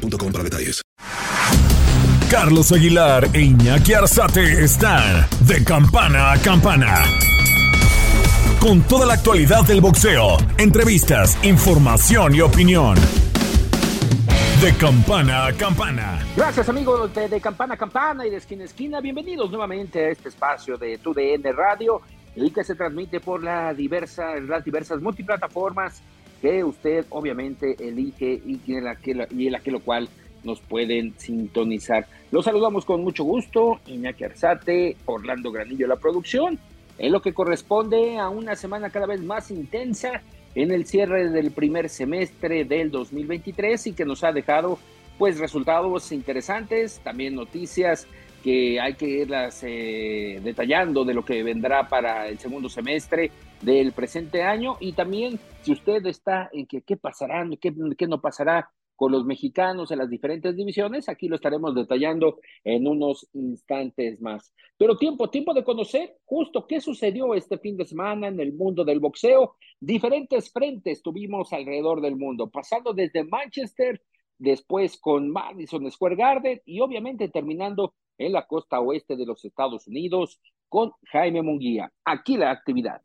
para detalles. Carlos Aguilar e Iñaki Arzate están de campana a campana. Con toda la actualidad del boxeo, entrevistas, información y opinión. De campana a campana. Gracias amigos de, de, Campana a Campana y de Esquina a Esquina. Bienvenidos nuevamente a este espacio de TUDN Radio, el que se transmite por la diversa, las diversas multiplataformas que usted obviamente elige y en la que, y en la que lo cual nos pueden sintonizar. Los saludamos con mucho gusto, Iñaki Arzate, Orlando Granillo la producción, en lo que corresponde a una semana cada vez más intensa en el cierre del primer semestre del 2023 y que nos ha dejado pues resultados interesantes, también noticias que hay que irlas eh, detallando de lo que vendrá para el segundo semestre del presente año y también si usted está en que qué pasará, qué, qué no pasará con los mexicanos en las diferentes divisiones. Aquí lo estaremos detallando en unos instantes más. Pero tiempo, tiempo de conocer justo qué sucedió este fin de semana en el mundo del boxeo. Diferentes frentes tuvimos alrededor del mundo, pasando desde Manchester, después con Madison Square Garden y obviamente terminando en la costa oeste de los Estados Unidos con Jaime Munguía. Aquí la actividad.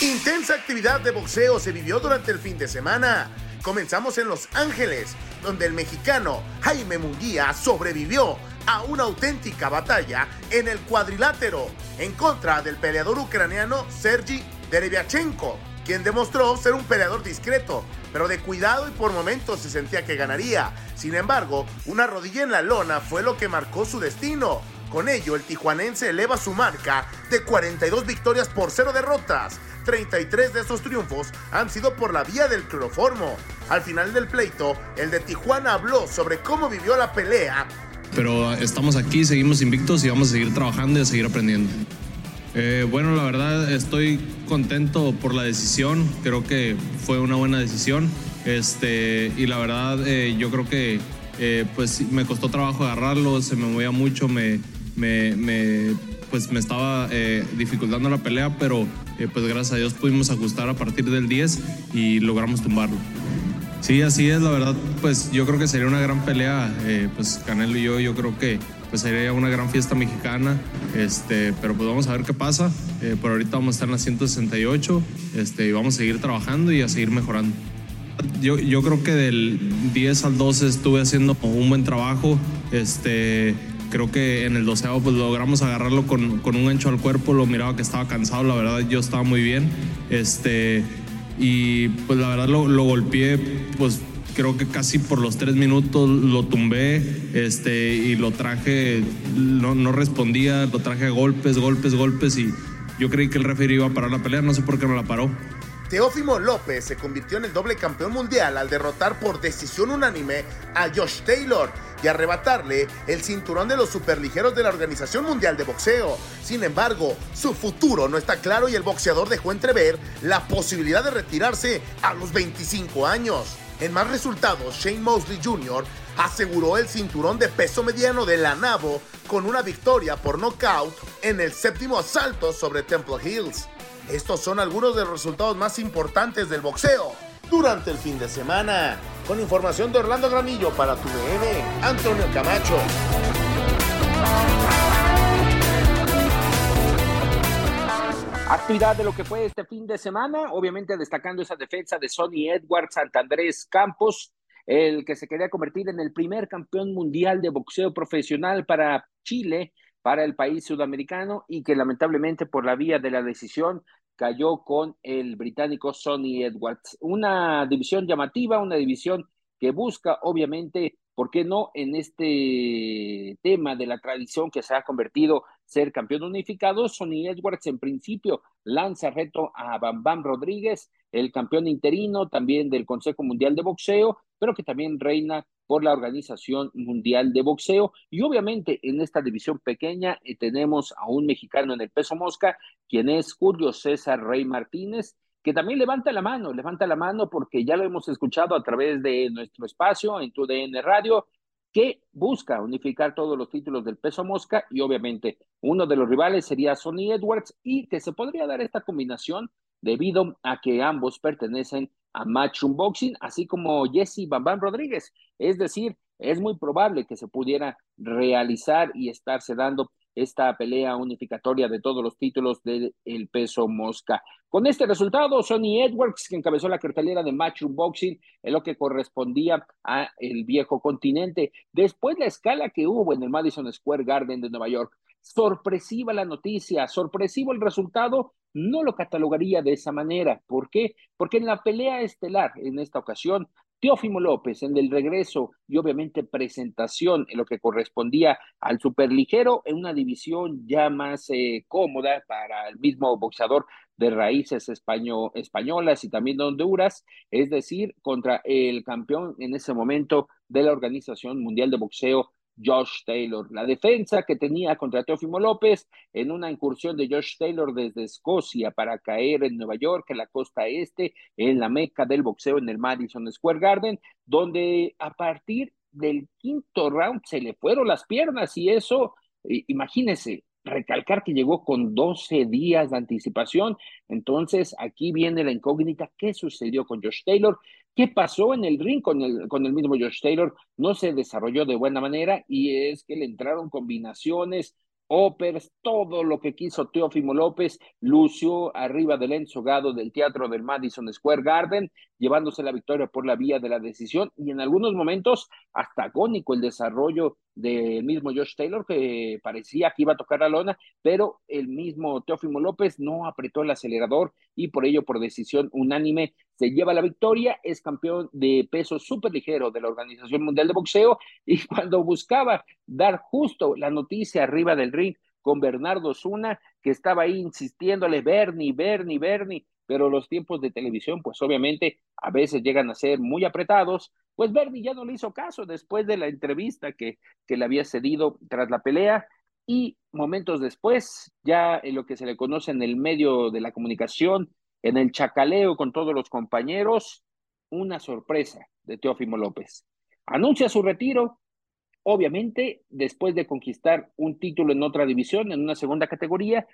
Intensa actividad de boxeo se vivió durante el fin de semana. Comenzamos en Los Ángeles, donde el mexicano Jaime Munguía sobrevivió a una auténtica batalla en el cuadrilátero en contra del peleador ucraniano Sergi Derevyachenko, quien demostró ser un peleador discreto, pero de cuidado y por momentos se sentía que ganaría. Sin embargo, una rodilla en la lona fue lo que marcó su destino. Con ello, el tijuanense eleva su marca de 42 victorias por 0 derrotas. 33 de esos triunfos han sido por la vía del cloroformo. Al final del pleito, el de Tijuana habló sobre cómo vivió la pelea. Pero estamos aquí, seguimos invictos y vamos a seguir trabajando y a seguir aprendiendo. Eh, bueno, la verdad estoy contento por la decisión, creo que fue una buena decisión este, y la verdad eh, yo creo que eh, pues me costó trabajo agarrarlo, se me movía mucho, me, pues me estaba dificultando la pelea, pero pues gracias a Dios pudimos ajustar a partir del 10 y logramos tumbarlo. Sí, así es, la verdad, pues yo creo que sería una gran pelea, pues Canelo y yo, yo creo que pues sería una gran fiesta mexicana, este, pero pues vamos a ver qué pasa. por ahorita vamos a estar en la 168 este, y vamos a seguir trabajando y a seguir mejorando. Yo, yo creo que del 10 al 12 estuve haciendo un buen trabajo. Este, creo que en el doceavo pues logramos agarrarlo con, con, un gancho al cuerpo, lo miraba que estaba cansado, la verdad yo estaba muy bien, este, y pues la verdad lo, lo golpeé, pues creo que casi por los tres minutos lo tumbé, este, y lo traje, no, no respondía, lo traje a golpes, golpes, golpes, y yo creí que el referee iba a parar la pelea, no sé por qué no la paró. Teófimo López se convirtió en el doble campeón mundial al derrotar por decisión unánime a Josh Taylor y arrebatarle el cinturón de los superligeros de la Organización Mundial de Boxeo. Sin embargo, su futuro no está claro y el boxeador dejó entrever la posibilidad de retirarse a los 25 años. En más resultados, Shane Mosley Jr. aseguró el cinturón de peso mediano de la NAVO con una victoria por nocaut en el séptimo asalto sobre Temple Hills. Estos son algunos de los resultados más importantes del boxeo durante el fin de semana. Con información de Orlando Granillo para tu DN, Antonio Camacho. Actividad de lo que fue este fin de semana, obviamente destacando esa defensa de Sonny Edwards, Santandrés Campos, el que se quería convertir en el primer campeón mundial de boxeo profesional para Chile para el país sudamericano y que lamentablemente por la vía de la decisión cayó con el británico Sonny Edwards. Una división llamativa, una división que busca obviamente ¿por qué no en este tema de la tradición que se ha convertido ser campeón unificado? Sonny Edwards en principio lanza reto a Bam Bam Rodríguez, el campeón interino también del Consejo Mundial de Boxeo, pero que también reina por la Organización Mundial de Boxeo. Y obviamente en esta división pequeña eh, tenemos a un mexicano en el peso mosca, quien es Julio César Rey Martínez, que también levanta la mano, levanta la mano porque ya lo hemos escuchado a través de nuestro espacio en tu DN Radio, que busca unificar todos los títulos del peso mosca y obviamente uno de los rivales sería Sonny Edwards y que se podría dar esta combinación debido a que ambos pertenecen a Matchroom Boxing, así como Jesse Bambam Rodríguez. Es decir, es muy probable que se pudiera realizar y estarse dando esta pelea unificatoria de todos los títulos del peso mosca. Con este resultado, Sonny Edwards, que encabezó la cartelera de Matchroom Boxing, en lo que correspondía a el viejo continente. Después la escala que hubo en el Madison Square Garden de Nueva York. Sorpresiva la noticia, sorpresivo el resultado, no lo catalogaría de esa manera. ¿Por qué? Porque en la pelea estelar, en esta ocasión, Teófimo López en el regreso y obviamente presentación en lo que correspondía al superligero en una división ya más eh, cómoda para el mismo boxeador de raíces españolas y también de Honduras, es decir, contra el campeón en ese momento de la Organización Mundial de Boxeo, Josh Taylor. La defensa que tenía contra Teófimo López en una incursión de Josh Taylor desde Escocia para caer en Nueva York, en la costa este, en la meca del boxeo en el Madison Square Garden, donde a partir del quinto round se le fueron las piernas y eso, imagínese, recalcar que llegó con 12 días de anticipación. Entonces, aquí viene la incógnita, ¿qué sucedió con Josh Taylor? ¿Qué pasó en el ring con el, mismo Josh Taylor? No se desarrolló de buena manera y es que le entraron combinaciones Opers, todo lo que quiso Teófimo López, lució arriba del ensogado del teatro del Madison Square Garden, llevándose la victoria por la vía de la decisión y en algunos momentos hasta agónico el desarrollo del mismo Josh Taylor, que parecía que iba a tocar la lona, pero el mismo Teófimo López no apretó el acelerador y por ello, por decisión unánime, se lleva la victoria, es campeón de peso súper ligero de la Organización Mundial de Boxeo y cuando buscaba dar justo la noticia arriba del ring con Bernardo Zuna, que estaba ahí insistiéndole, Bernie, Bernie, Bernie, pero los tiempos de televisión, pues obviamente a veces llegan a ser muy apretados, pues Bernie ya no le hizo caso después de la entrevista que, que le había cedido tras la pelea y momentos después, ya en lo que se le conoce en el medio de la comunicación, en el chacaleo con todos los compañeros, una sorpresa de Teófimo López. Anuncia su retiro, obviamente, después de conquistar un título en otra división, en una segunda categoría,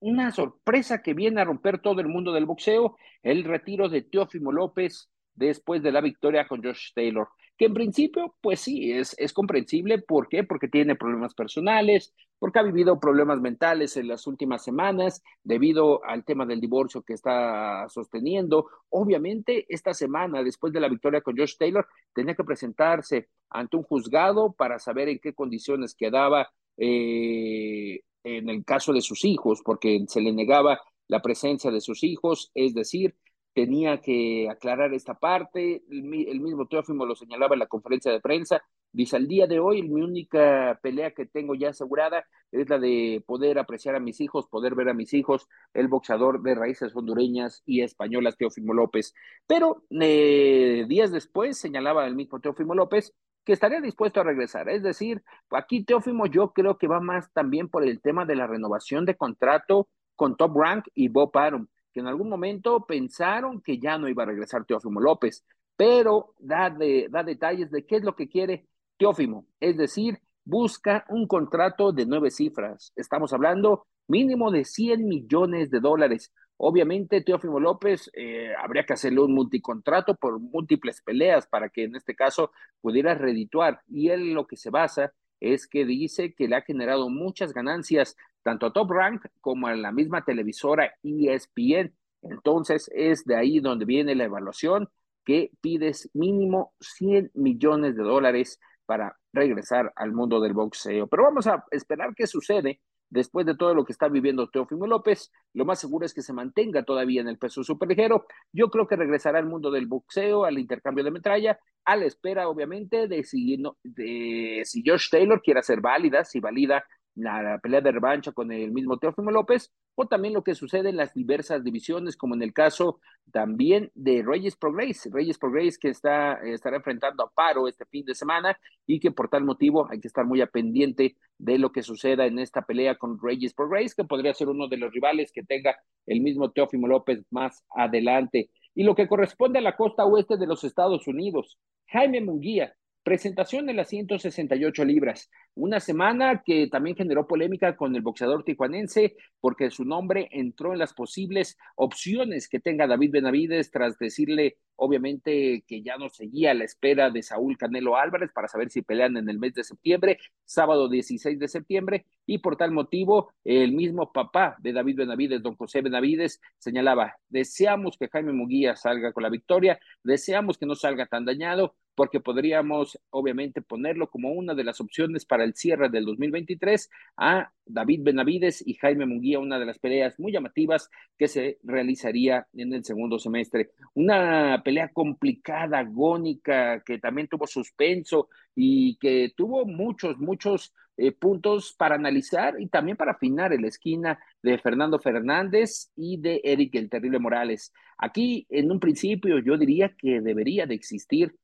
una sorpresa que viene a romper todo el mundo del boxeo, el retiro de Teófimo López después de la victoria con Josh Taylor que en principio, pues sí, es, es comprensible. ¿Por qué? Porque tiene problemas personales, porque ha vivido problemas mentales en las últimas semanas debido al tema del divorcio que está sosteniendo. Obviamente, esta semana, después de la victoria con Josh Taylor, tenía que presentarse ante un juzgado para saber en qué condiciones quedaba eh, en el caso de sus hijos, porque se le negaba la presencia de sus hijos, es decir, tenía que aclarar esta parte, el, mismo Teófimo lo señalaba en la conferencia de prensa, dice, al día de hoy mi única pelea que tengo ya asegurada es la de poder apreciar a mis hijos, poder ver a mis hijos, el boxeador de raíces hondureñas y españolas Teófimo López. Pero eh, días después señalaba el mismo Teófimo López que estaría dispuesto a regresar. Es decir, aquí Teófimo yo creo que va más también por el tema de la renovación de contrato con Top Rank y Bob Arum que en algún momento pensaron que ya no iba a regresar Teófimo López, pero da, da detalles de qué es lo que quiere Teófimo, es decir, busca un contrato de nueve cifras. Estamos hablando mínimo de 100 millones de dólares. Obviamente, Teófimo López eh, habría que hacerle un multicontrato por múltiples peleas para que en este caso pudiera redituar. Y él lo que se basa es que dice que le ha generado muchas ganancias tanto a Top Rank como a la misma televisora ESPN. Entonces es de ahí donde viene la evaluación que pides mínimo 100 millones de dólares para regresar al mundo del boxeo. Pero vamos a esperar qué sucede después de todo lo que está viviendo Teófimo López. Lo más seguro es que se mantenga todavía en el peso superligero. Yo creo que regresará al mundo del boxeo, al intercambio de metralla a la espera, obviamente, de si, de si Josh Taylor quiere hacer válida, si valida la, pelea de revancha con el mismo Teófimo López, o también lo que sucede en las diversas divisiones, como en el caso también de Reyes Progress, Reyes Progress que está, estará enfrentando a Paro este fin de semana y que por tal motivo hay que estar muy a pendiente de lo que suceda en esta pelea con Reyes Progress, que podría ser uno de los rivales que tenga el mismo Teófimo López más adelante. Y lo que corresponde a la costa oeste de los Estados Unidos, Jaime Munguía, Presentación en las 168 libras. Una semana que también generó polémica con el boxeador tijuanense porque su nombre entró en las posibles opciones que tenga David Benavides tras decirle, obviamente, que ya no seguía a la espera de Saúl Canelo Álvarez para saber si pelean en el mes de septiembre, sábado 16 de septiembre, y por tal motivo, el mismo papá de David Benavides, don José Benavides, señalaba, deseamos que Jaime Muguía salga con la victoria, deseamos que no salga tan dañado, porque podríamos obviamente ponerlo como una de las opciones para el cierre del 2023 a David Benavides y Jaime Munguía, una de las peleas muy llamativas que se realizaría en el segundo semestre. Una pelea complicada, agónica, que también tuvo suspenso y que tuvo muchos, muchos eh, puntos para analizar y también para afinar en la esquina de Fernando Fernández y de Eric el Terrible Morales. Aquí, en un principio, yo diría que debería de existir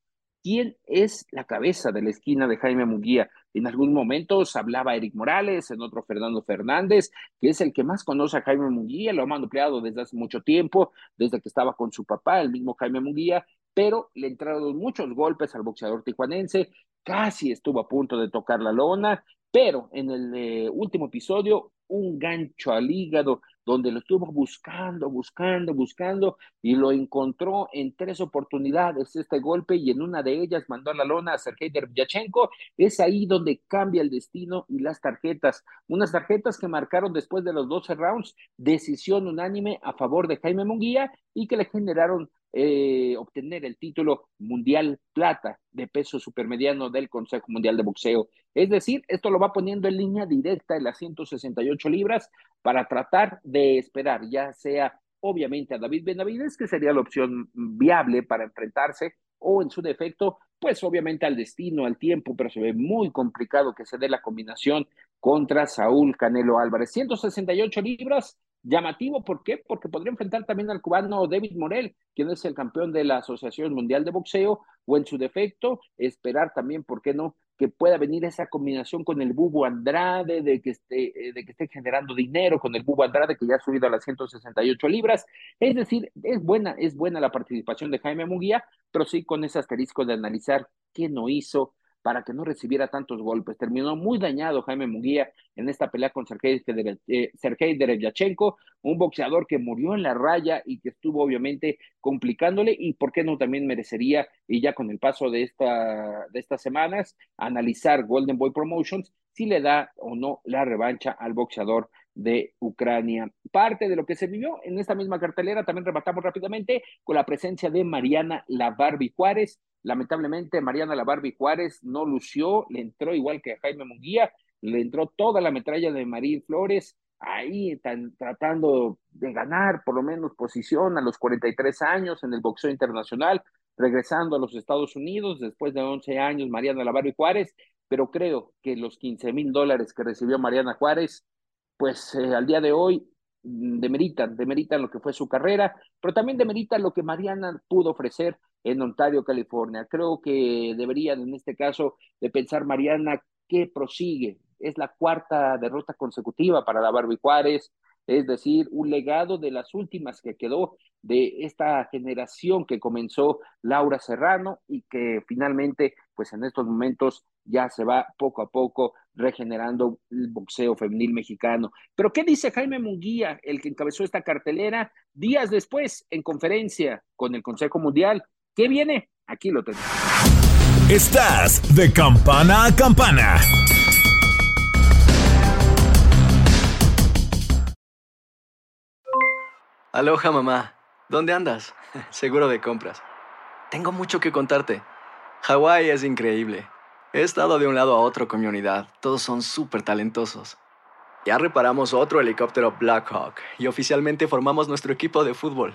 quién es la cabeza de la esquina de Jaime Munguía. En algún momento hablaba Eric Morales, en otro Fernando Fernández, que es el que más conoce a Jaime Munguía, lo ha manipulado desde hace mucho tiempo, desde que estaba con su papá, el mismo Jaime Munguía, pero le entraron muchos golpes al boxeador tijuanense, casi estuvo a punto de tocar la lona, pero en el eh, último episodio, un gancho al hígado donde lo estuvo buscando, buscando, buscando y lo encontró en tres oportunidades este golpe y en una de ellas mandó a la lona a Sergei Deryachenko. Es ahí donde cambia el destino y las tarjetas. Unas tarjetas que marcaron después de los 12 rounds decisión unánime a favor de Jaime Munguía y que le generaron eh, obtener el título mundial plata de peso supermediano del Consejo Mundial de Boxeo. Es decir, esto lo va poniendo en línea directa en las 168 libras para tratar de esperar, ya sea obviamente a David Benavides, que sería la opción viable para enfrentarse, o en su defecto, pues obviamente al destino, al tiempo, pero se ve muy complicado que se dé la combinación contra Saúl Canelo Álvarez. 168 libras, Llamativo, ¿por qué? Porque podría enfrentar también al cubano David Morel, quien es el campeón de la Asociación Mundial de Boxeo, o en su defecto, esperar también, ¿por qué no? Que pueda venir esa combinación con el Bubo Andrade, de que esté, eh, de que esté generando dinero con el Bubo Andrade, que ya ha subido a las 168 libras. Es decir, es buena, es buena la participación de Jaime Muguía, pero sí con ese asterisco de analizar qué no hizo, para que no recibiera tantos golpes. Terminó muy dañado Jaime Munguía en esta pelea con Sergei, eh, Derevyachenko, un boxeador que murió en la raya y que estuvo obviamente complicándole y por qué no también merecería, y ya con el paso de, esta, de estas semanas, analizar Golden Boy Promotions si le da o no la revancha al boxeador de Ucrania. Parte de lo que se vivió en esta misma cartelera también rematamos rápidamente con la presencia de Mariana La Barbie Juárez. Lamentablemente, Mariana La Barbie Juárez no lució, le entró igual que a Jaime Munguía, le entró toda la metralla de Marín Flores, ahí tratando de ganar por lo menos posición a los 43 años en el boxeo internacional, regresando a los Estados Unidos después de 11 años Mariana La Barbie Juárez, pero creo que los 15 mil dólares que recibió Mariana Juárez pues eh, al día de hoy mm, demeritan, demeritan lo que fue su carrera, pero también demeritan lo que Mariana pudo ofrecer en Ontario, California. Creo que deberían en este caso de pensar Mariana que prosigue. Es la cuarta derrota consecutiva para la Barbie Juárez, es decir, un legado de las últimas que quedó de esta generación que comenzó Laura Serrano y que finalmente, pues en estos momentos ya se va poco a poco regenerando el boxeo femenil mexicano. Pero ¿qué dice Jaime Munguía, el que encabezó esta cartelera días después en conferencia con el Consejo Mundial? ¿Qué viene? Aquí lo tenemos. Estás de campana a campana. Aloha mamá, ¿dónde andas? Seguro de compras. Tengo mucho que contarte. Hawái es increíble. He estado de un lado a otro con mi unidad. Todos son súper talentosos. Ya reparamos otro helicóptero Blackhawk y oficialmente formamos nuestro equipo de fútbol.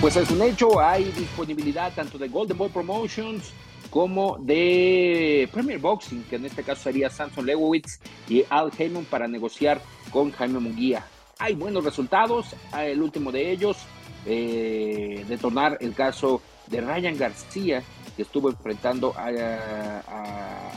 Pues es un hecho, hay disponibilidad tanto de Golden Boy Promotions como de Premier Boxing, que en este caso sería Samson Lewowitz y Al Heyman para negociar con Jaime Munguía. Hay buenos resultados, el último de ellos, eh, detonar el caso de Ryan García, que estuvo enfrentando a,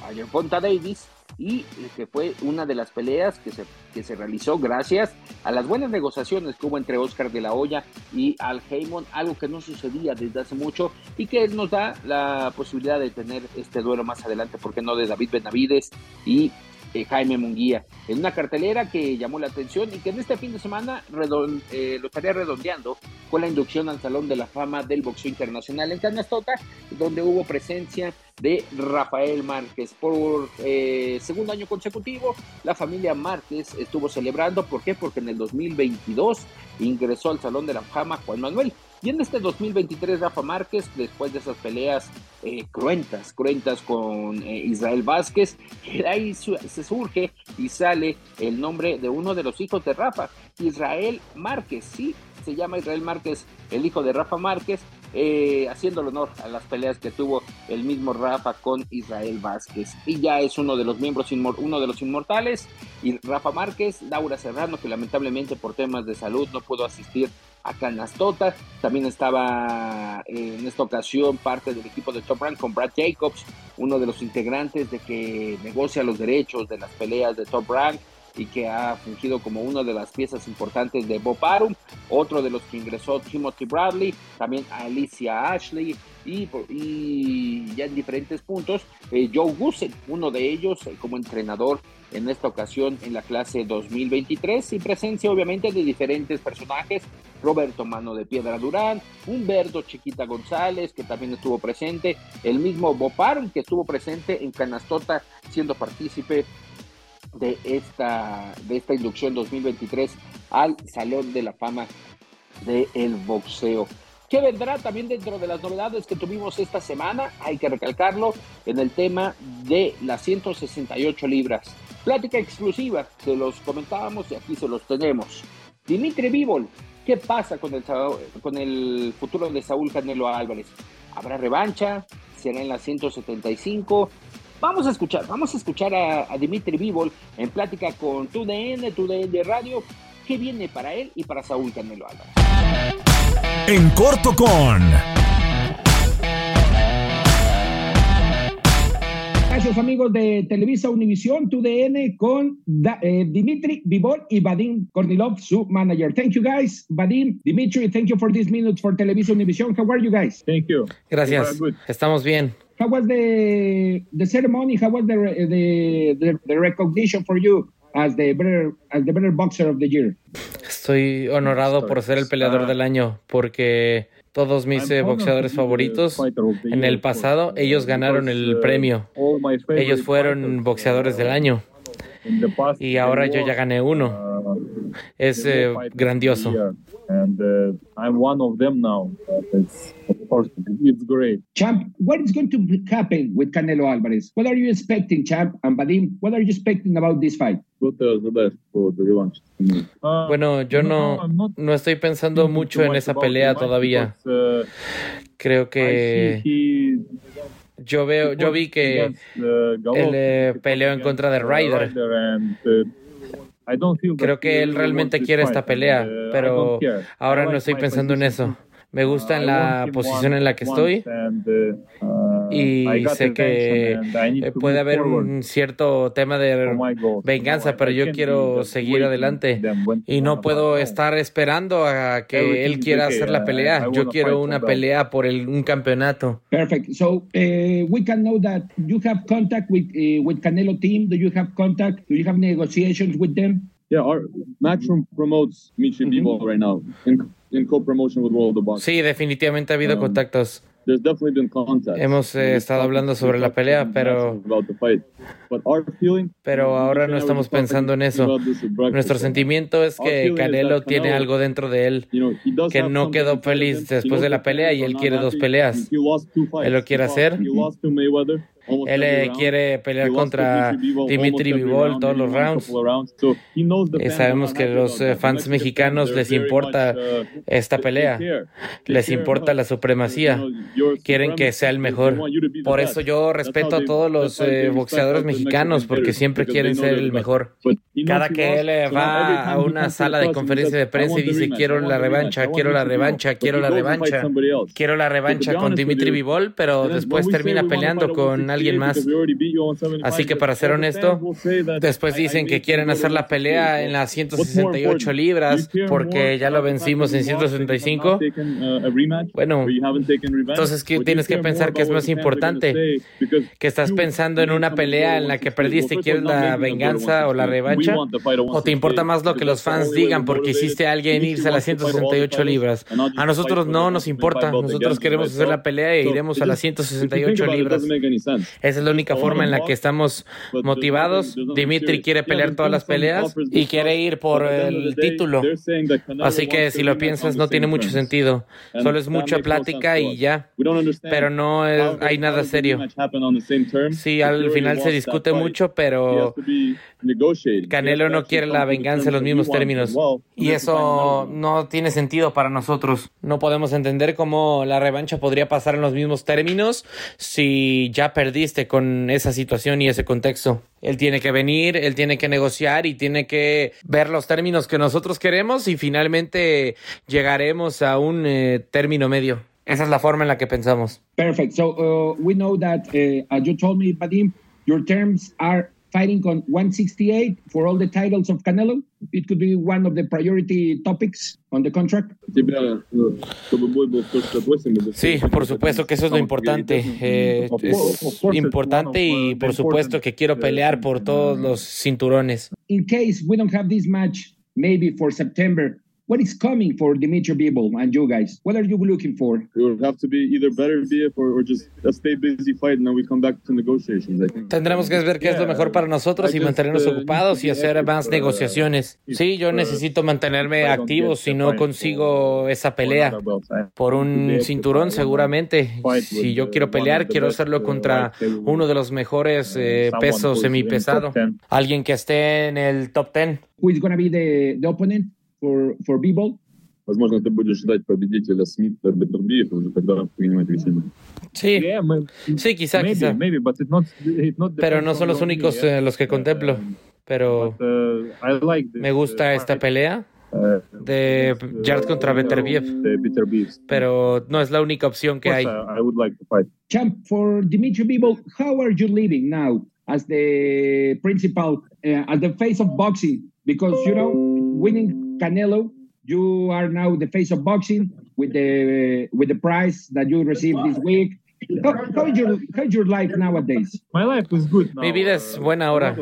a, Davis y que fue una de las peleas que se, que se realizó gracias a las buenas negociaciones que hubo entre Oscar de la Hoya y Al Heyman, algo que no sucedía desde hace mucho y que nos da la posibilidad de tener este duelo más adelante, porque no de David Benavides y eh, Jaime Munguía, en una cartelera que llamó la atención y que en este fin de semana eh, lo estaría redondeando con la inducción al Salón de la Fama del Boxeo Internacional en Canastota, donde hubo presencia de Rafael Márquez. Por eh, segundo año consecutivo, la familia Márquez estuvo celebrando. ¿Por qué? Porque en el 2022 ingresó al Salón de la Fama Juan Manuel. Y en este 2023, Rafa Márquez, después de esas peleas eh, cruentas, cruentas con eh, Israel Vázquez, ahí se surge y sale el nombre de uno de los hijos de Rafa, Israel Márquez, sí, se llama Israel Márquez, el hijo de Rafa Márquez, eh, haciendo el honor a las peleas que tuvo el mismo Rafa con Israel Vázquez. Y ya es uno de los miembros, uno de los inmortales, y Rafa Márquez, Laura Serrano, que lamentablemente por temas de salud no pudo asistir a Canastota. También estaba eh, en esta ocasión parte del equipo de Top Rank con Brad Jacobs, uno de los integrantes de que negocia los derechos de las peleas de Top Rank y que ha fungido como una de las piezas importantes de Bob Arum, otro de los que ingresó Timothy Bradley, también Alicia Ashley y, y ya en diferentes puntos eh, Joe Gusen, uno de ellos eh, como entrenador en esta ocasión en la clase 2023 y presencia obviamente de diferentes personajes, Roberto Mano de Piedra Durán, Humberto Chiquita González que también estuvo presente, el mismo Bob Arum que estuvo presente en Canastota siendo partícipe de esta, de esta inducción 2023 al Salón de la Fama del Boxeo. ¿Qué vendrá también dentro de las novedades que tuvimos esta semana? Hay que recalcarlo en el tema de las 168 libras. Plática exclusiva, se los comentábamos y aquí se los tenemos. Dimitri Vivol, ¿qué pasa con el, futuro de Saúl Canelo Álvarez? ¿Habrá revancha? ¿Será en las 175? Vamos a escuchar, vamos a escuchar a, Dimitri Vivol en plática con TUDN, TUDN Radio, qué viene para él y para Saúl Canelo Álvarez. En corto con... Gracias amigos de Televisa Univisión, TUDN con eh, Dimitri Vivol y Vadim Kornilov, su manager. Thank you guys, Vadim, Dimitri, thank you for this minute for Televisa Univisión. How are you guys? Thank you. Gracias. Estamos bien. How was the the ceremony? How was the the, the, the recognition for you as the better as the boxer of the year? Estoy honorado por ser el peleador del año porque todos mis eh, boxeadores favoritos en el pasado, ellos ganaron el premio. Ellos fueron boxeadores del año. Y ahora yo ya gané uno. Es eh, grandioso. And uh, I'm one of them now. It's, of course, it's great. Champ, what is going to happen with Canelo Alvarez? What are you expecting, Champ and Vadim? What are you expecting about this fight? Ah, bueno, yo no, no estoy pensando mucho en esa pelea todavía. Uh, Creo que yo veo, yo vi que uh, él eh, peleó en contra de Ryder. Creo que él realmente quiere esta pelea, uh, pero ahora no estoy pensando en eso. Me gusta en la posición en la que estoy. uh, y sé que eh, puede haber un cierto tema de venganza, pero yo quiero seguir adelante y no puedo estar esperando a que él quiera hacer la pelea. Yo quiero una pelea por el, un campeonato. Perfect. So uh, we can know that you have contact with uh, with Canelo team. Do you have contact? Do you have negotiations with them? Yeah, our Matchroom promotes Michi mm -hmm. right now in, in co-promotion with World of Boxing. Sí, definitivamente ha habido um, contactos. Hemos eh, estado hablando sobre la pelea, pero pero ahora no estamos pensando en eso. Nuestro sentimiento es que Canelo tiene algo dentro de él que no quedó feliz después de la pelea y él quiere dos peleas. Él lo quiere hacer. Él eh, quiere pelear contra Dimitri Vivol todos los rounds. Y sabemos que los eh, fans mexicanos les importa esta pelea. Les importa la supremacía. Quieren que sea el mejor. Por eso yo respeto a todos los eh, boxeadores mexicanos porque siempre quieren ser el mejor. Cada que él va a una sala de conferencia de prensa y dice quiero la revancha, quiero la revancha, quiero la revancha, quiero la revancha con Dimitri Vivol, pero después termina peleando con alguien más. Así que para ser honesto, después dicen que quieren hacer la pelea en las 168 libras porque ya lo vencimos en 165. Bueno, entonces tienes que pensar que es más importante que estás pensando en una pelea en la que perdiste, quieres la venganza o la revancha o te importa más lo que los fans digan porque hiciste a alguien irse a las 168 libras. A nosotros no nos importa, nosotros queremos hacer la pelea e iremos a las 168 libras. Esa es la única forma en la que estamos motivados. Dimitri quiere pelear todas las peleas y quiere ir por el título. Así que si lo piensas no tiene mucho sentido. Solo es mucha plática y ya. Pero no hay nada serio. Sí, al final se discute mucho, pero Canelo no quiere la venganza en los mismos términos. Y eso no tiene sentido para nosotros. No podemos entender cómo la revancha podría pasar en los mismos términos si ya perdiste con esa situación y ese contexto. Él tiene que venir, él tiene que negociar y tiene que ver los términos que nosotros queremos y finalmente llegaremos a un eh, término medio. Esa es la forma en la que pensamos. Perfect. So uh, we know that, uh, as you told me, Vadim, your terms are fighting on 168 for all the titles of Canelo. It could be one of the priority topics on the contract. Sí, por supuesto que eso es lo importante. Eh, es importante y por supuesto que quiero pelear por todos los cinturones. In case we don't have this match, maybe for September, what is coming for Dimitri Bivol and you guys? What are you looking for? It will have to be either better BF or, or just a stay busy fight and then we come back to negotiations. I think. Tendremos que ver qué es lo mejor para nosotros y mantenernos uh, ocupados y hacer más uh, negociaciones. Sí, yo uh, necesito mantenerme activo si no consigo esa pelea por un cinturón seguramente. Si yo quiero pelear, quiero hacerlo contra uno de los mejores eh, pesos semipesado. Alguien que esté en el top 10. Who is going to be the, the opponent? for, for b-ball? Возможно, ты будешь ждать победителя Смита Бетербиев, уже тогда принимать решение. Sí, sí, quizá, maybe, quizá. Maybe, but it's not, it's not Pero no son los únicos eh, los que contemplo. Pero but, uh, like this, me gusta uh, esta pelea uh, de Yard contra Beterbiev. Pero no es la única opción que hay. I would like to fight. Champ, for Dimitri Bivol, how are you living now as the principal, uh, as the face of boxing? Because, you know, winning Canelo, you are now the face of boxing with the with the prize that you received this week. How, how is your how is your life nowadays? My life is good. Now. Mi vida es buena ahora.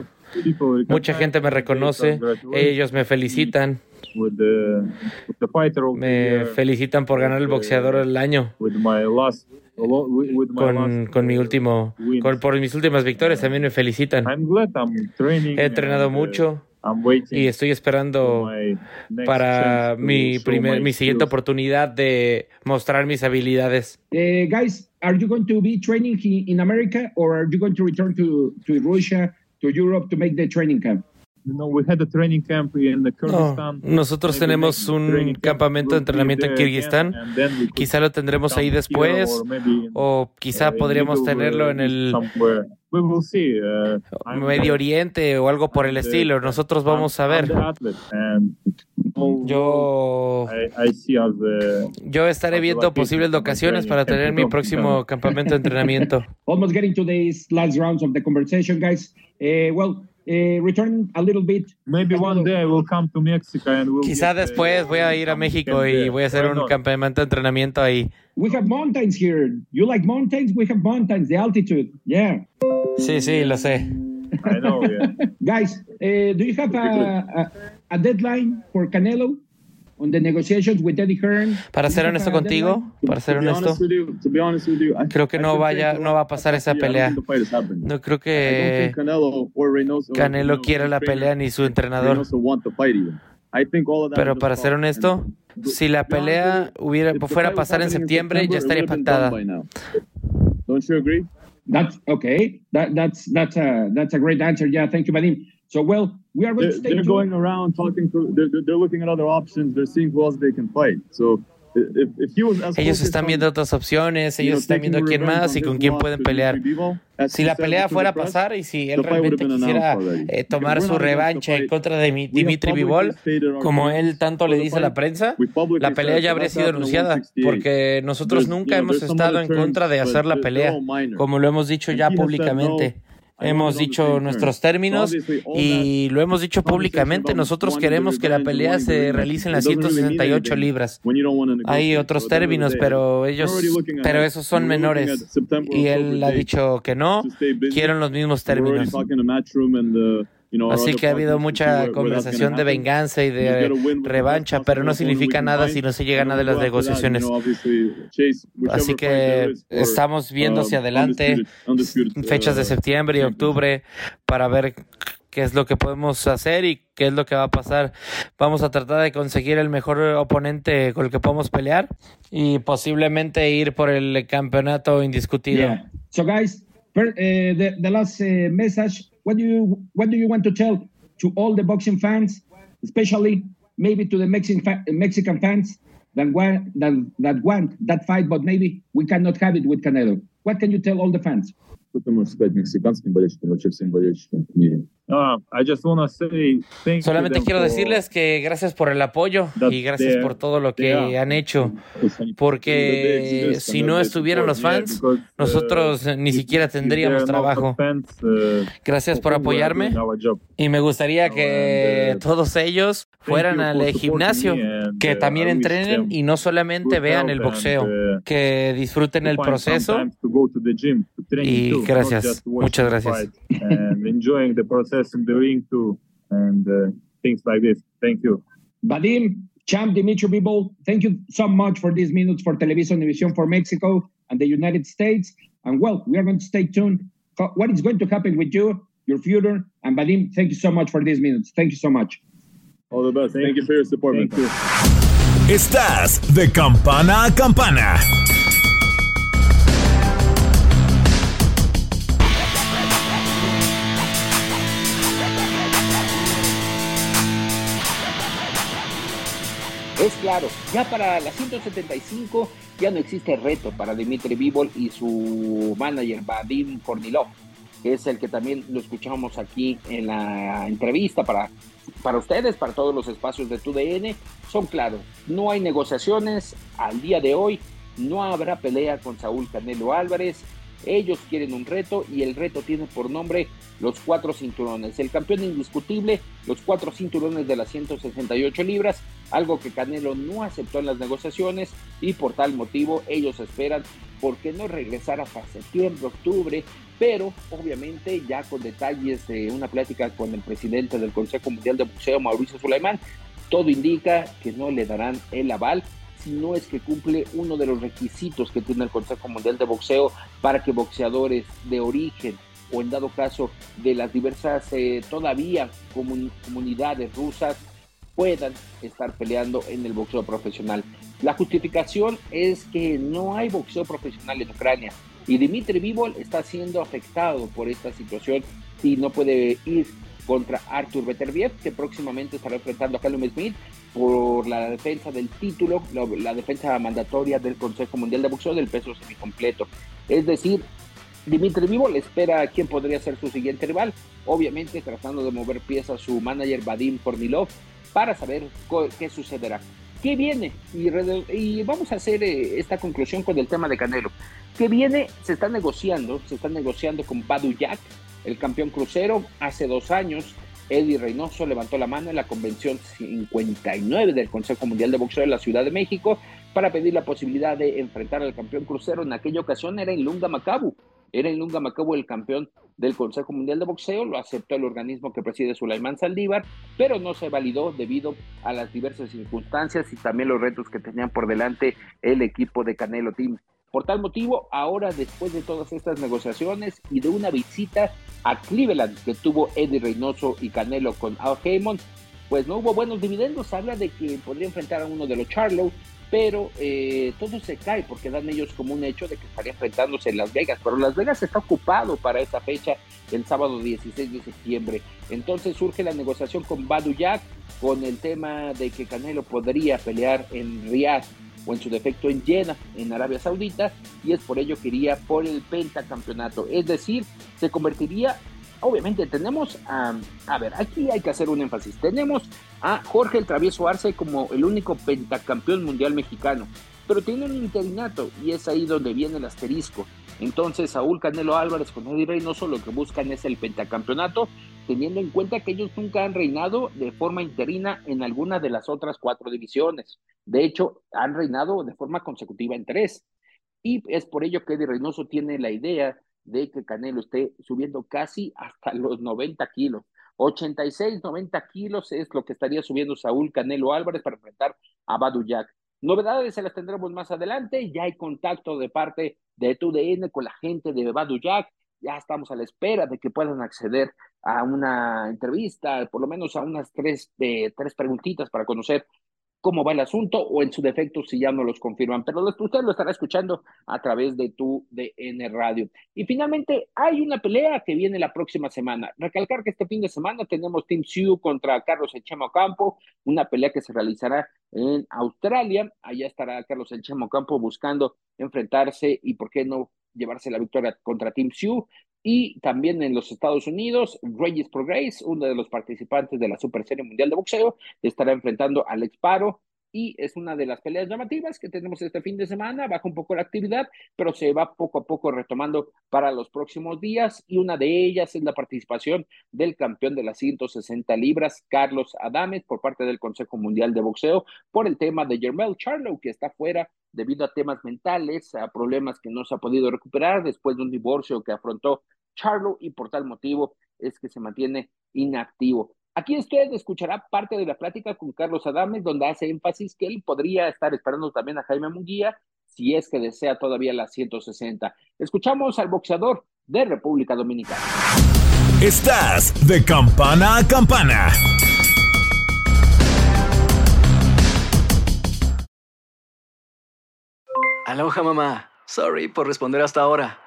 Mucha gente me reconoce, ellos me felicitan. Me felicitan por ganar el boxeador del año. Con, con, mi último, con, por mis últimas victorias también me felicitan. He entrenado mucho y estoy esperando para mi primer, mi siguiente oportunidad de mostrar mis habilidades. Uh, guys, are you going to be training in America or are you going to return to, to Russia, to Europe to make the training camp? No, nosotros tenemos un campamento de entrenamiento en Kirguistán. Quizá lo tendremos ahí después o quizá podríamos tenerlo en el uh, Medio Oriente o algo por el estilo. Nosotros vamos a ver. Yo, yo estaré viendo posibles locaciones para tener mi próximo campamento de entrenamiento. Almost getting to these last rounds of the conversation, guys. Uh, well, eh, return a little bit. Maybe one day I will come to Mexico and we'll Quizá después voy a ir a México y voy a hacer un campamento de entrenamiento ahí. We have mountains here. You like mountains? We have mountains. The altitude. Yeah. Sí, sí, lo sé. I know, yeah. Guys, uh, do you have a, a, a deadline for Canelo? on the negotiations with Eddie Hearn. Para ser honesto contigo, para ser honesto, creo que no vaya, no va a pasar esa pelea. No creo que Canelo quiera la pelea ni su entrenador. Pero para ser honesto, si la pelea hubiera fuera a pasar en septiembre, ya estaría pactada. Don't you agree? That's okay. That, that's that's a that's a great answer. Yeah, thank you, Vadim. So well, we are going they're, to stay They're tuned. going around talking to. They're, they're looking at other options. They're seeing who else they can fight. So Ellos están viendo otras opciones, ellos están viendo quién más y con quién pueden pelear. Si la pelea fuera a pasar y si él realmente quisiera eh, tomar su revancha en contra de Dimitri Vivol, como él tanto le dice a la prensa, la pelea ya habría sido anunciada, porque nosotros nunca hemos estado en contra de hacer la pelea, como lo hemos dicho ya públicamente hemos dicho nuestros términos y lo hemos dicho públicamente. Nosotros queremos que la pelea se realice en las 168 libras. Hay otros términos, pero ellos, pero esos son menores. Y él ha dicho que no, quieren los mismos términos. Así que ha habido mucha conversación de venganza y de revancha, pero no significa nada si no se llega a nada de las negociaciones. Así que estamos viendo hacia adelante fechas de septiembre y octubre para ver qué es lo que podemos hacer y qué es lo que va a pasar. Vamos a tratar de conseguir el mejor oponente con el que podamos pelear y posiblemente ir por el campeonato indiscutido. So guys, eh, the, last eh, message What do you what do you want to tell to all the boxing fans, especially maybe to the Mexican Mexican fans that want that, that want that fight, but maybe we cannot have it with Canelo? What can you tell all the fans? Ah, Solamente quiero decirles que gracias por el apoyo y gracias por todo lo que han hecho, porque si no estuvieran los fans, uh, nosotros ni siquiera tendríamos trabajo. Uh, gracias por apoyarme y me gustaría que uh, todos ellos fueran al gimnasio, que también entrenen y no solamente vean el boxeo, que disfruten el proceso y gracias, muchas gracias. in the ring too, and uh, things like this. Thank you. Vadim, Champ Dimitri Bibol, thank you so much for these minutes for Television Division for Mexico and the United States. And well, we are going to stay tuned. What is going to happen with you, your future? And Vadim, thank you so much for these minutes. Thank you so much. All the best. Thank, thank you for your support, thank man. You. Estás de campana a campana. Es claro, ya para la 175 ya no existe reto para Dimitri Vivol y su manager Vadim Kornilov, que es el que también lo escuchamos aquí en la entrevista para, para ustedes, para todos los espacios de TUDN. Son claros, no hay negociaciones al día de hoy, no habrá pelea con Saúl Canelo Álvarez, ellos quieren un reto y el reto tiene por nombre los cuatro cinturones. El campeón indiscutible, los cuatro cinturones de las 168 libras, algo que Canelo no aceptó en las negociaciones y por tal motivo ellos esperan porque no regresar hasta septiembre, octubre, pero obviamente ya con detalles de una plática con el presidente del Consejo Mundial de Boxeo, Mauricio Sulaimán, Todo indica que no le darán el aval si no es que cumple uno de los requisitos que tiene el Consejo Mundial de Boxeo para que boxeadores de origen o en dado caso de las diversas eh, todavía comunidades rusas puedan estar peleando en el boxeo profesional. La justificación es que no hay boxeo profesional en Ucrania y Dimitri Vivol está siendo afectado por esta situación y no puede ir contra Arthur Beterbiev, que próximamente estará enfrentando a Callum Smith por la defensa del título, la, defensa mandatoria del Consejo Mundial de Boxeo del peso semicompleto. Es decir, Dimitri Vivo le espera a quién podría ser su siguiente rival, obviamente tratando de mover piezas su manager Vadim Kornilov para saber qué sucederá. ¿Qué viene? Y, vamos a hacer eh, esta conclusión con el tema de Canelo. ¿Qué viene? Se está negociando, se está negociando con Badu Jack, el campeón crucero, hace dos años. Eddie Reynoso levantó la mano en la convención 59 del Consejo Mundial de Boxeo de la Ciudad de México para pedir la posibilidad de enfrentar al campeón crucero. En aquella ocasión era en Lunga Macabu. Era en Lunga Macabu el campeón del Consejo Mundial de Boxeo, lo aceptó el organismo que preside Sulaimán Saldívar, pero no se validó debido a las diversas circunstancias y también los retos que tenían por delante el equipo de Canelo Team. Por tal motivo, ahora después de todas estas negociaciones y de una visita a Cleveland que tuvo Eddie Reynoso y Canelo con Al Heyman, pues no hubo buenos dividendos. Habla de que podría enfrentar a uno de los Charlo, pero eh, todo se cae porque dan ellos como un hecho de que estaría enfrentándose en Las Vegas. Pero Las Vegas está ocupado para esa fecha, el sábado 16 de septiembre. Entonces surge la negociación con Badu Jack con el tema de que Canelo podría pelear en Riyadh o en su defecto en Jeddah, en Arabia Saudita, y es por ello que iría por el pentacampeonato. Es decir, se convertiría, obviamente tenemos a, a ver, aquí hay que hacer un énfasis, tenemos a Jorge el Travieso Arce como el único pentacampeón mundial mexicano, pero tiene un interinato y es ahí donde viene el asterisco. Entonces, Saúl Canelo Álvarez con Eddie Reynoso lo que buscan es el pentacampeonato, teniendo en cuenta que ellos nunca han reinado de forma interina en alguna de las otras cuatro divisiones. De hecho, han reinado de forma consecutiva en tres. Y es por ello que Eddie Reynoso tiene la idea de que Canelo esté subiendo casi hasta los 90 kilos. 86, 90 kilos es lo que estaría subiendo Saúl Canelo Álvarez para enfrentar a Badu Jack. Novedades se las tendremos más adelante. Ya hay contacto de parte de TUDN con la gente de Badu Jack. Ya estamos a la espera de que puedan acceder a una entrevista, por lo menos a unas tres, eh, tres preguntitas para conocer cómo va el asunto o en su defecto si ya no los confirman, pero usted lo estará escuchando a través de tu DN Radio. Y finalmente hay una pelea que viene la próxima semana. Recalcar que este fin de semana tenemos Team Sioux contra Carlos Chemo Campo, una pelea que se realizará en Australia. Allá estará Carlos Chemo Campo buscando enfrentarse y por qué no llevarse la victoria contra Team Sioux. Y también en los Estados Unidos, Regis Progress, uno de los participantes de la Super Serie Mundial de Boxeo, estará enfrentando a Alex Paro. Y es una de las peleas llamativas que tenemos este fin de semana, baja un poco la actividad, pero se va poco a poco retomando para los próximos días. Y una de ellas es la participación del campeón de las 160 libras, Carlos Adames, por parte del Consejo Mundial de Boxeo, por el tema de Jermel Charlo, que está fuera debido a temas mentales, a problemas que no se ha podido recuperar después de un divorcio que afrontó Charlo y por tal motivo es que se mantiene inactivo. Aquí usted escuchará parte de la plática con Carlos Adames, donde hace énfasis que él podría estar esperando también a Jaime Munguía si es que desea todavía las 160. Escuchamos al boxeador de República Dominicana. Estás de campana a campana. Aloha mamá. Sorry por responder hasta ahora.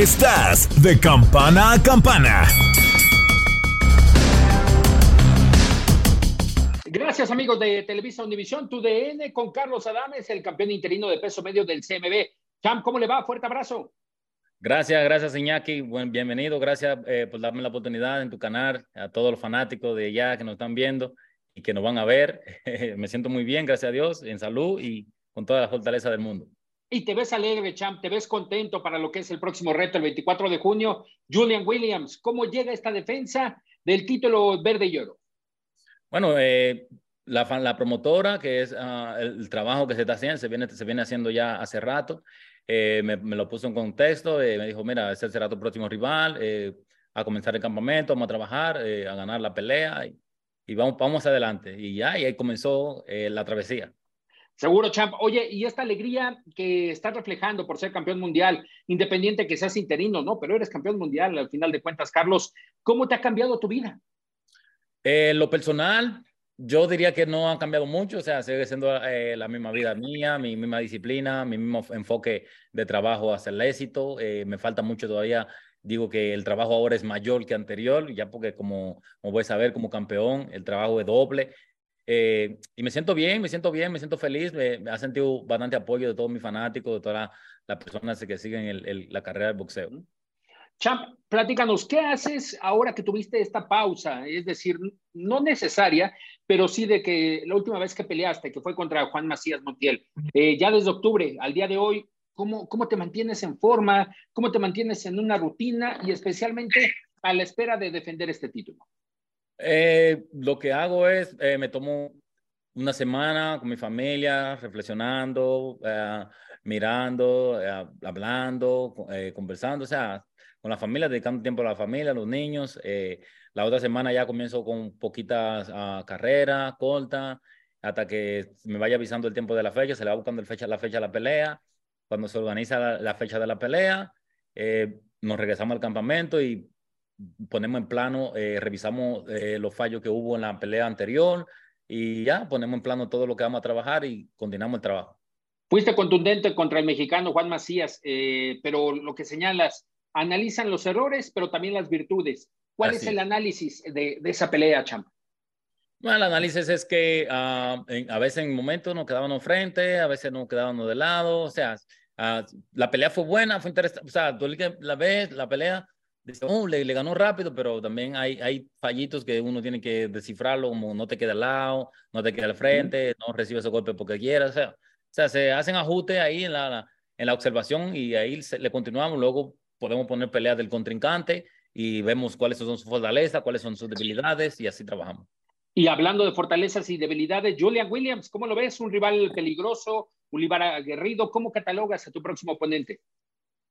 Estás de campana a campana. Gracias amigos de Televisa Univisión, tu DN con Carlos Adames, el campeón interino de peso medio del CMB. Cham, ¿cómo le va? Fuerte abrazo. Gracias, gracias Iñaki, Buen, bienvenido, gracias eh, por darme la oportunidad en tu canal, a todos los fanáticos de allá que nos están viendo y que nos van a ver. Me siento muy bien, gracias a Dios, en salud y con toda la fortaleza del mundo. Y te ves alegre, champ, te ves contento para lo que es el próximo reto, el 24 de junio. Julian Williams, ¿cómo llega esta defensa del título verde y oro? Bueno, eh, la, la, promotora, que es ah, el, trabajo que se está haciendo, se viene, se viene haciendo ya hace rato, eh, me, lo puso en contexto, eh, me dijo, mira, ese será tu próximo rival, a comenzar el campamento, vamos a trabajar, a ganar la pelea y, y, vamos, vamos adelante. Y ya, y ahí comenzó la travesía. Seguro, Champ. Oye, y esta alegría que estás reflejando por ser campeón mundial, independiente que seas interino, ¿no? Pero eres campeón mundial al final de cuentas, Carlos. ¿Cómo te ha cambiado tu vida? Eh, lo personal, yo diría que no ha cambiado mucho, o sea, sigue siendo eh, la misma vida mía, mi misma disciplina, mi mismo enfoque de trabajo hacia el éxito. Eh, me falta mucho todavía. Digo que el trabajo ahora es mayor que anterior, ya porque como, como voy a saber, como campeón, el trabajo es doble. Eh, y me siento bien, me siento bien, me siento feliz. Me, ha sentido bastante apoyo de todos mis fanáticos, de todas las personas que siguen el, la carrera del boxeo. Champ, platícanos, ¿qué haces ahora que tuviste esta pausa? Es decir, no necesaria, pero sí de que la última vez que peleaste, que fue contra Juan Macías Montiel, eh, ya desde octubre al día de hoy, ¿cómo, ¿cómo te mantienes en forma? ¿Cómo te mantienes en una rutina y especialmente a la espera de defender este título? Eh, lo que hago es, eh, me tomo una semana con mi familia, reflexionando, eh, mirando, hablando, conversando, o sea, con la familia, dedicando tiempo a la familia, a los niños. la otra semana ya comienzo con poquitas uh, carreras cortas, hasta que me vaya avisando el tiempo de la fecha, se le va buscando el fecha, la fecha de la pelea. Cuando se organiza la, la fecha de la pelea, nos regresamos al campamento y ponemos en plano, eh, revisamos eh, los fallos que hubo en la pelea anterior y ya ponemos en plano todo lo que vamos a trabajar y continuamos el trabajo. Fuiste contundente contra el mexicano Juan Macías, eh, pero lo que señalas, analizan los errores, pero también las virtudes. ¿Cuál es el análisis de, de esa pelea, Champ? Bueno, el análisis es que ah, a veces en momentos nos quedábamos frente, a veces nos quedábamos de lado, o sea, ah, la pelea fue buena, fue interesante, o sea, tú la ves, la pelea Oh, le, ganó rápido, pero también hay, hay fallitos que uno tiene que descifrarlo, como no te queda al lado, no te queda al frente, no recibes ese golpe porque quieras. O sea, o sea, se hacen ajustes ahí en la, en la observación y ahí le continuamos. Luego podemos poner peleas del contrincante y vemos cuáles son sus fortalezas, cuáles son sus debilidades y así trabajamos. Y hablando de fortalezas y debilidades, Julian Williams, ¿cómo lo ves? ¿Un rival peligroso, un rival aguerrido? ¿Cómo catalogas a tu próximo oponente?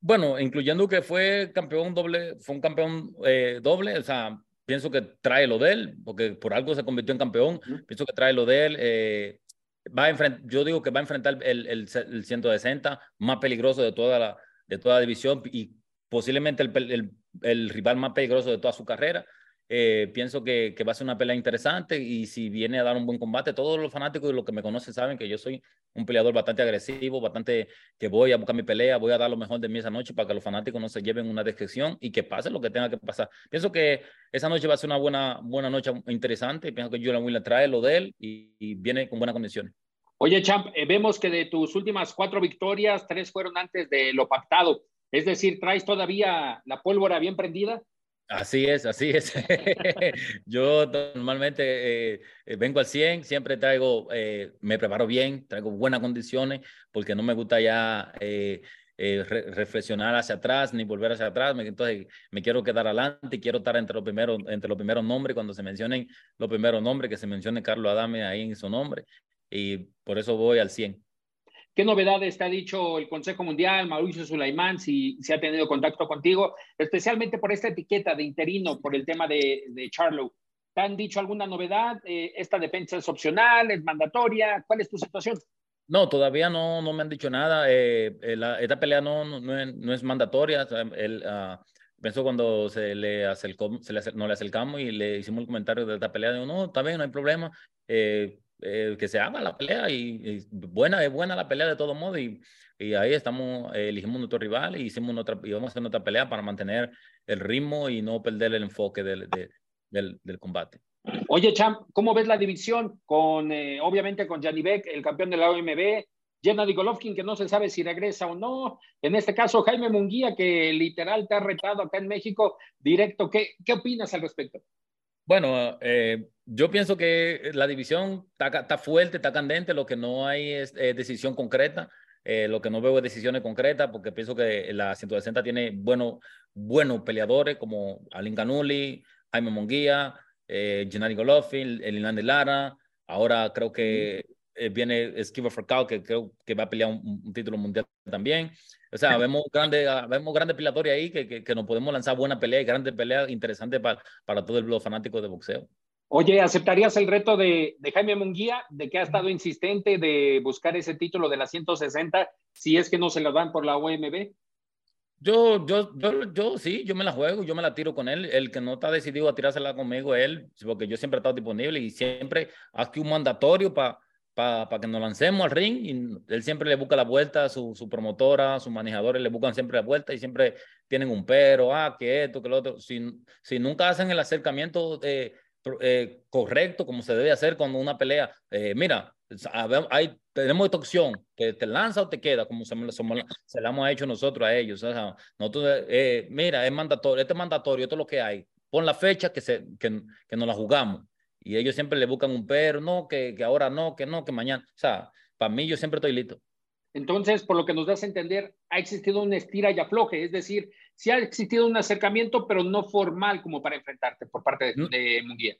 Bueno, incluyendo que fue campeón doble, fue un campeón eh, doble, o sea, pienso que trae lo de él, porque por algo se convirtió en campeón, pienso que trae lo de él. Eh, va a yo digo que va a enfrentar el, el, el 160 más peligroso de toda la, de toda la división y posiblemente el, el rival más peligroso de toda su carrera. Eh, pienso que, que, va a ser una pelea interesante y si viene a dar un buen combate, todos los fanáticos y los que me conocen saben que yo soy un peleador bastante agresivo, bastante que voy a buscar mi pelea, voy a dar lo mejor de mí esa noche para que los fanáticos no se lleven una descripción y que pase lo que tenga que pasar. Pienso que esa noche va a ser una buena, buena noche interesante. Pienso que Julian Wheeler trae lo de él y, viene con buenas condiciones. Oye, Champ, eh, vemos que de tus últimas cuatro victorias, tres fueron antes de lo pactado. Es decir, ¿traes todavía la pólvora bien prendida? Así es, así es. Yo normalmente eh, eh, vengo al 100, siempre traigo, eh, me preparo bien, traigo buenas condiciones, porque no me gusta ya reflexionar hacia atrás ni volver hacia atrás. Entonces me quiero quedar adelante y quiero estar entre los primeros, entre los primeros nombres. Cuando se mencionen los primeros nombres, que se mencione Carlos Adame ahí en su nombre. Y por eso voy al 100. ¿Qué novedades te ha dicho el Consejo Mundial, Mauricio Sulaimán, si, si ha tenido contacto contigo, especialmente por esta etiqueta de interino, por el tema de, de Charlo? ¿Te han dicho alguna novedad? Eh, ¿Esta defensa es opcional, es mandatoria? ¿Cuál es tu situación? No, todavía no, no me han dicho nada. Eh, eh, esta pelea no, no, es, no es mandatoria. él, uh, pensó cuando se le acercó, se le no le acercamos y le hicimos el comentario de esta pelea, digo, no, está bien, no hay problema. Eh, que se haga la pelea y, buena, es buena la pelea de todo modo y, y ahí estamos, elegimos nuestro rival y hicimos nuestra, y vamos a hacer nuestra pelea para mantener el ritmo y no perder el enfoque del, del, del combate. Oye, Champ, ¿cómo ves la división con, eh, obviamente, con Beck, el campeón de la OMB, Gennady Golovkin, que no se sabe si regresa o no, en este caso Jaime Munguía, que literal te ha retado acá en México directo, ¿qué, qué opinas al respecto? Bueno, eh, yo pienso que la división está, está, fuerte, está candente, lo que no hay es eh, decisión concreta. lo que no veo es decisiones concretas porque pienso que la 160 tiene buenos buenos peleadores como Alin Canuli, Jaime Munguía, eh, Gennady Golovkin, Elinan de Lara, ahora creo que eh, viene Esquiva Fracao, que creo que va a pelear un, título mundial también. O sea, vemos grandes vemos grande peleadores ahí que, que, que, nos podemos lanzar buena pelea y grandes peleas interesantes para, para todo el fanático de boxeo. Oye, ¿aceptarías el reto de, de, Jaime Munguía, de que ha estado insistente de buscar ese título de la 160, si es que no se lo dan por la OMB? Yo, yo, yo, yo sí, yo me la juego, yo me la tiro con él. El que no está decidido a tirársela conmigo es él, porque yo siempre he estado disponible y siempre aquí un mandatorio para para que nos lancemos al ring y él siempre le busca la vuelta, su, su promotora, sus manejadores le buscan siempre la vuelta y siempre tienen un pero, ah, que esto, que lo otro. Si, si nunca hacen el acercamiento eh, eh, correcto, como se debe hacer cuando una pelea, eh, mira, hay, tenemos esta opción, que te lanza o te queda, como se, se, la hemos hecho nosotros a ellos. O sea, nosotros, eh, mira, es mandatorio, este es mandatorio, esto es lo que hay. Pon la fecha que, se, que, que nos la jugamos. Y ellos siempre le buscan un pero, no, que, que ahora no, que no, que mañana. O sea, para mí yo siempre estoy listo. Entonces, por lo que nos das a entender, ha existido un estira y afloje, es decir, sí ha existido un acercamiento, pero no formal como para enfrentarte por parte de, de Munguía.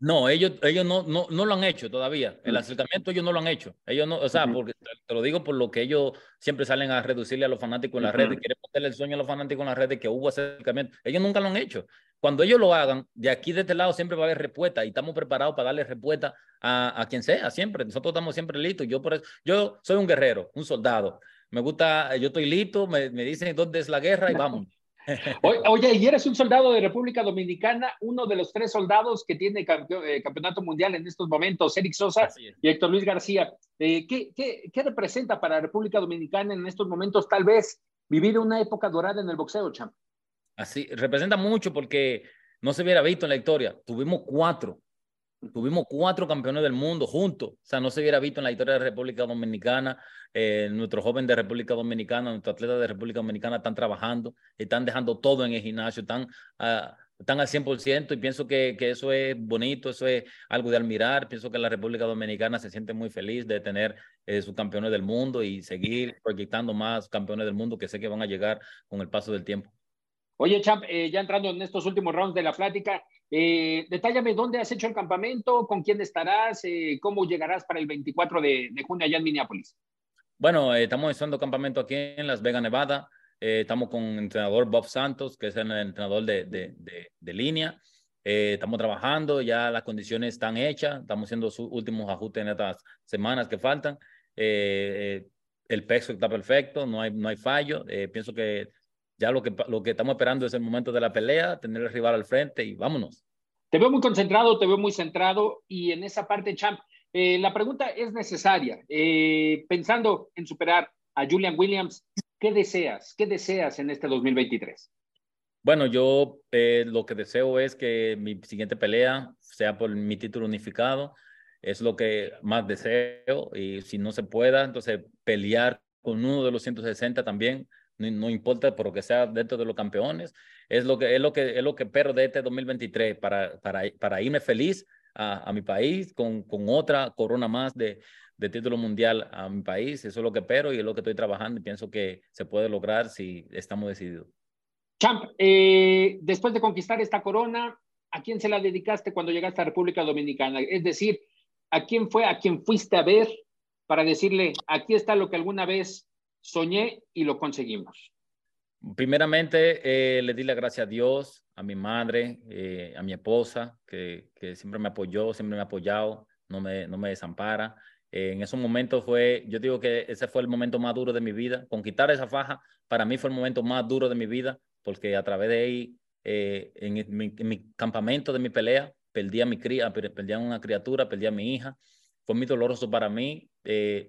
No, ellos, ellos no, no, no lo han hecho todavía. El mm. acercamiento ellos no lo han hecho. Ellos no, o sea, porque te lo digo por lo que ellos siempre salen a reducirle a los fanáticos en las redes, quieren ponerle el sueño a los fanáticos en las redes que hubo acercamiento. Ellos nunca lo han hecho. Cuando ellos lo hagan, de aquí de este lado siempre va a haber respuesta y estamos preparados para darle respuesta a, a quien sea, siempre. Nosotros estamos siempre listos. Yo, por eso, yo soy un guerrero, un soldado. Me gusta, yo estoy listo, me, me dicen dónde es la guerra y vamos. Oye, y eres un soldado de República Dominicana, uno de los tres soldados que tiene eh, campeonato mundial en estos momentos, Eric Sosa y Héctor Luis García. Eh, ¿qué, qué, qué, representa para República Dominicana en estos momentos tal vez vivir una época dorada en el boxeo, champ? Así, representa mucho porque no se hubiera visto en la historia. Tuvimos cuatro, tuvimos cuatro campeones del mundo juntos. O sea, no se hubiera visto en la historia de República Dominicana eh, nuestros jóvenes de República Dominicana, nuestros atletas de República Dominicana están trabajando, están dejando todo en el gimnasio, están, uh, están al 100% y pienso que, que, eso es bonito, eso es algo de admirar. Pienso que la República Dominicana se siente muy feliz de tener eh, sus campeones del mundo y seguir proyectando más campeones del mundo que sé que van a llegar con el paso del tiempo. Oye, Champ, eh, ya entrando en estos últimos rounds de la plática, eh, detállame dónde has hecho el campamento, con quién estarás, eh, cómo llegarás para el 24 de, junio allá en Minneapolis. Bueno, eh, estamos haciendo campamento aquí en Las Vegas, Nevada. Eh, estamos con el entrenador Bob Santos, que es el entrenador de, de, línea. Estamos trabajando, ya las condiciones están hechas, estamos haciendo sus últimos ajustes en estas semanas que faltan. el peso está perfecto, no hay, no hay fallo. pienso que ya lo que, lo que estamos esperando es el momento de la pelea, tener el rival al frente y vámonos. Te veo muy concentrado, te veo muy centrado y en esa parte, Champ, eh, la pregunta es necesaria. Eh, pensando en superar a Julian Williams, ¿qué deseas? ¿Qué deseas en este 2023? Bueno, yo eh, lo que deseo es que mi siguiente pelea sea por mi título unificado. Es lo que más deseo. Y si no se pueda, entonces pelear con uno de los 160 también. No, importa por lo que sea dentro de los campeones. Es lo que, es lo que, es lo que espero de este 2023 para, para, para irme feliz a, mi país con, con, otra corona más de, de título mundial a mi país. Eso es lo que espero y es lo que estoy trabajando y pienso que se puede lograr si estamos decididos. Champ, eh, después de conquistar esta corona, ¿a quién se la dedicaste cuando llegaste a República Dominicana? Es decir, ¿a quién fue, a quién fuiste a ver para decirle, aquí está lo que alguna vez soñé y lo conseguimos? Primeramente, eh, le di la gracia a Dios, a mi madre, eh, a mi esposa, que, siempre me apoyó, siempre me ha apoyado, no me, desampara. Eh, en esos momentos fue, yo digo que ese fue el momento más duro de mi vida. Conquistar esa faja, para mí fue el momento más duro de mi vida, porque a través de ahí, en mi, en, mi, campamento de mi pelea, perdí a mi cría, perdí a una criatura, perdí a mi hija. Fue muy doloroso para mí.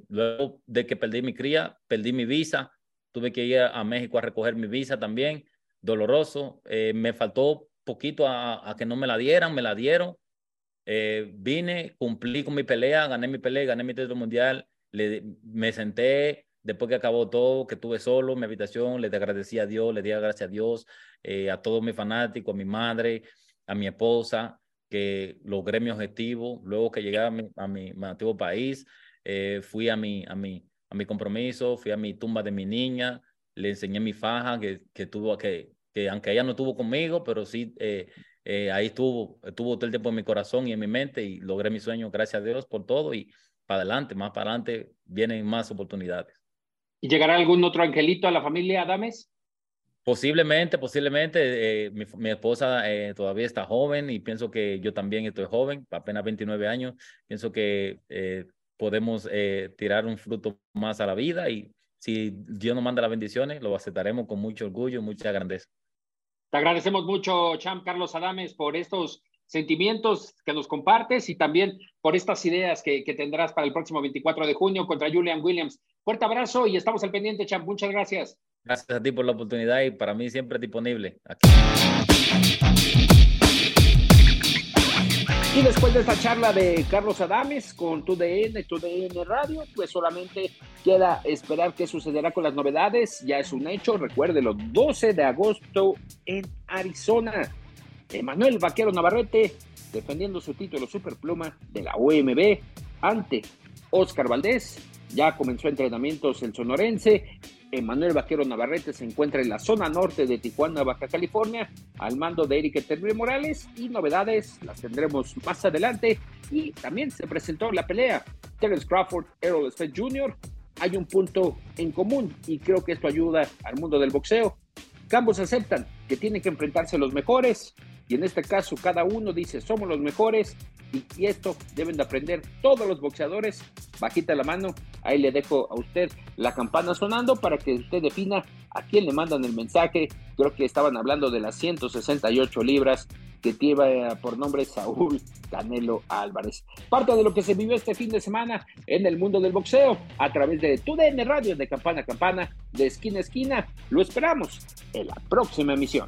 luego de que perdí mi cría, perdí mi visa, tuve que ir a México a recoger mi visa también, doloroso. Eh, me faltó poquito a, que no me la dieran, me la dieron. Eh, vine, cumplí con mi pelea, gané mi pelea, gané mi título mundial. Le, me senté después que acabó todo, que estuve solo en mi habitación, le agradecí a Dios, le di gracias a Dios, eh, a todos mis fanáticos, a mi madre, a mi esposa, que logré mi objetivo. Luego que llegué a mi, a mi, antiguo país, fui a mi, a mi, a mi compromiso, fui a mi tumba de mi niña, le enseñé mi faja que, que tuvo, que, que aunque ella no estuvo conmigo, pero sí eh, eh, ahí estuvo, estuvo todo el tiempo en mi corazón y en mi mente y logré mi sueño, gracias a Dios por todo y para adelante, más para adelante vienen más oportunidades. ¿Y llegará algún otro angelito a la familia Adames? Posiblemente, posiblemente. Eh, mi, mi, esposa todavía está joven y pienso que yo también estoy joven, apenas 29 años. Pienso que podemos eh, tirar un fruto más a la vida y si Dios nos manda las bendiciones, lo aceptaremos con mucho orgullo y mucha grandeza. Te agradecemos mucho, Champ Carlos Adames, por estos sentimientos que nos compartes y también por estas ideas que, que, tendrás para el próximo 24 de junio contra Julian Williams. Fuerte abrazo y estamos al pendiente, Champ. Muchas gracias. Gracias a ti por la oportunidad y para mí siempre disponible. Aquí. Y después de esta charla de Carlos Adames con TUDN, TUDN Radio, pues solamente queda esperar qué sucederá con las novedades. Ya es un hecho, recuérdelo, 12 de agosto en Arizona. Emanuel Vaquero Navarrete defendiendo su título superpluma de la OMB ante Oscar Valdés. Ya comenzó entrenamientos el sonorense Emanuel Vaquero Navarrete se encuentra en la zona norte de Tijuana, Baja California, al mando de Eric Eterno Morales y novedades las tendremos más adelante. Y también se presentó la pelea Terence Crawford, Errol Spence Jr. Hay un punto en común y creo que esto ayuda al mundo del boxeo. Ambos aceptan que tienen que enfrentarse los mejores y en este caso cada uno dice somos los mejores y, esto deben de aprender todos los boxeadores. Bajita la mano, ahí le dejo a usted la campana sonando para que usted defina a quién le mandan el mensaje. Creo que estaban hablando de las 168 libras que lleva por nombre Saúl Canelo Álvarez. Parte de lo que se vivió este fin de semana en el mundo del boxeo a través de TUDN Radio de Campana a Campana, de esquina a esquina. Lo esperamos en la próxima emisión.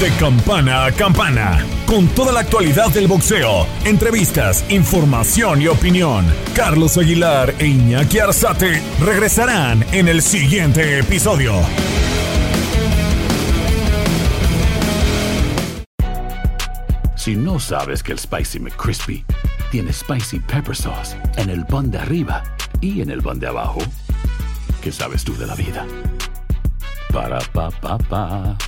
De campana a campana, con toda la actualidad del boxeo, entrevistas, información y opinión. Carlos Aguilar e Iñaki Arzate regresarán en el siguiente episodio. Si no sabes que el Spicy McCrispy tiene Spicy Pepper Sauce en el pan de arriba y en el pan de abajo, ¿qué sabes tú de la vida? Para, pa, pa, pa